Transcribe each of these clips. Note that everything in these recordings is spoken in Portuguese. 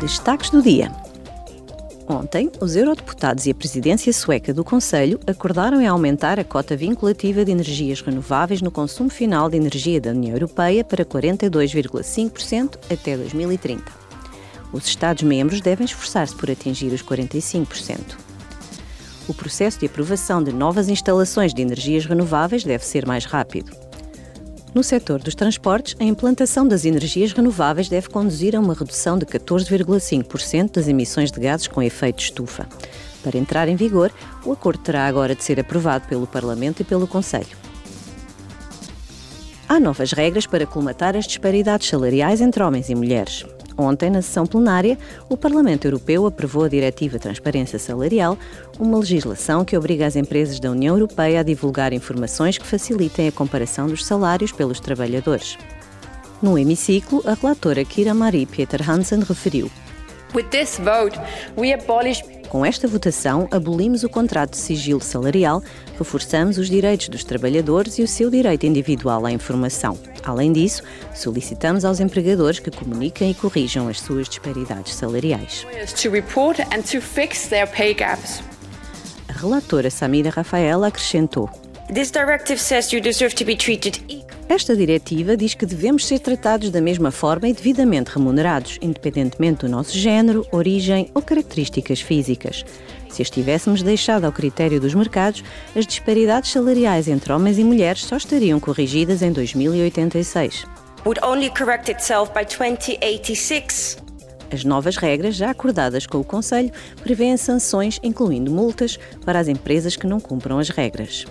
Destaques do dia. Ontem, os eurodeputados e a presidência sueca do Conselho acordaram em aumentar a cota vinculativa de energias renováveis no consumo final de energia da União Europeia para 42,5% até 2030. Os Estados-membros devem esforçar-se por atingir os 45%. O processo de aprovação de novas instalações de energias renováveis deve ser mais rápido. No setor dos transportes, a implantação das energias renováveis deve conduzir a uma redução de 14,5% das emissões de gases com efeito estufa. Para entrar em vigor, o acordo terá agora de ser aprovado pelo Parlamento e pelo Conselho. Há novas regras para colmatar as disparidades salariais entre homens e mulheres. Ontem, na sessão plenária, o Parlamento Europeu aprovou a Diretiva Transparência Salarial, uma legislação que obriga as empresas da União Europeia a divulgar informações que facilitem a comparação dos salários pelos trabalhadores. No hemiciclo, a relatora Kira Marie Peter Hansen referiu: com esta votação, abolimos o contrato de sigilo salarial, reforçamos os direitos dos trabalhadores e o seu direito individual à informação. Além disso, solicitamos aos empregadores que comuniquem e corrijam as suas disparidades salariais. A relatora Samira Rafaela acrescentou: This directive says you deserve to be treated esta diretiva diz que devemos ser tratados da mesma forma e devidamente remunerados, independentemente do nosso género, origem ou características físicas. Se as tivéssemos deixado ao critério dos mercados, as disparidades salariais entre homens e mulheres só estariam corrigidas em 2086. Would only correct itself by 2086. As novas regras, já acordadas com o Conselho, prevêem sanções, incluindo multas, para as empresas que não cumpram as regras.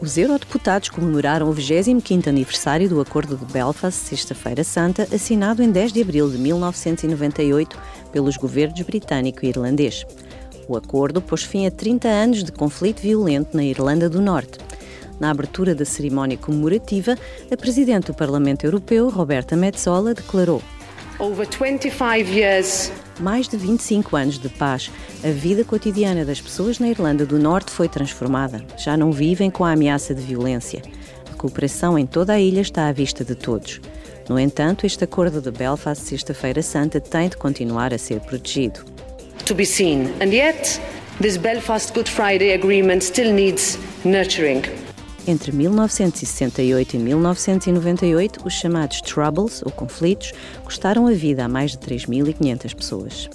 Os eurodeputados comemoraram o 25º aniversário do Acordo de Belfast, Sexta-feira Santa, assinado em 10 de abril de 1998 pelos governos britânico e irlandês. O acordo pôs fim a 30 anos de conflito violento na Irlanda do Norte. Na abertura da cerimónia comemorativa, a Presidente do Parlamento Europeu, Roberta Metsola, declarou: Over 25 years mais de 25 anos de paz, a vida cotidiana das pessoas na Irlanda do Norte foi transformada. Já não vivem com a ameaça de violência. A cooperação em toda a ilha está à vista de todos. No entanto, este acordo de Belfast, Sexta-feira Santa, tem de continuar a ser protegido. To be seen, and yet, this Belfast Good Friday Agreement still needs nurturing. Entre 1968 e 1998, os chamados Troubles, ou conflitos, custaram a vida a mais de 3.500 pessoas.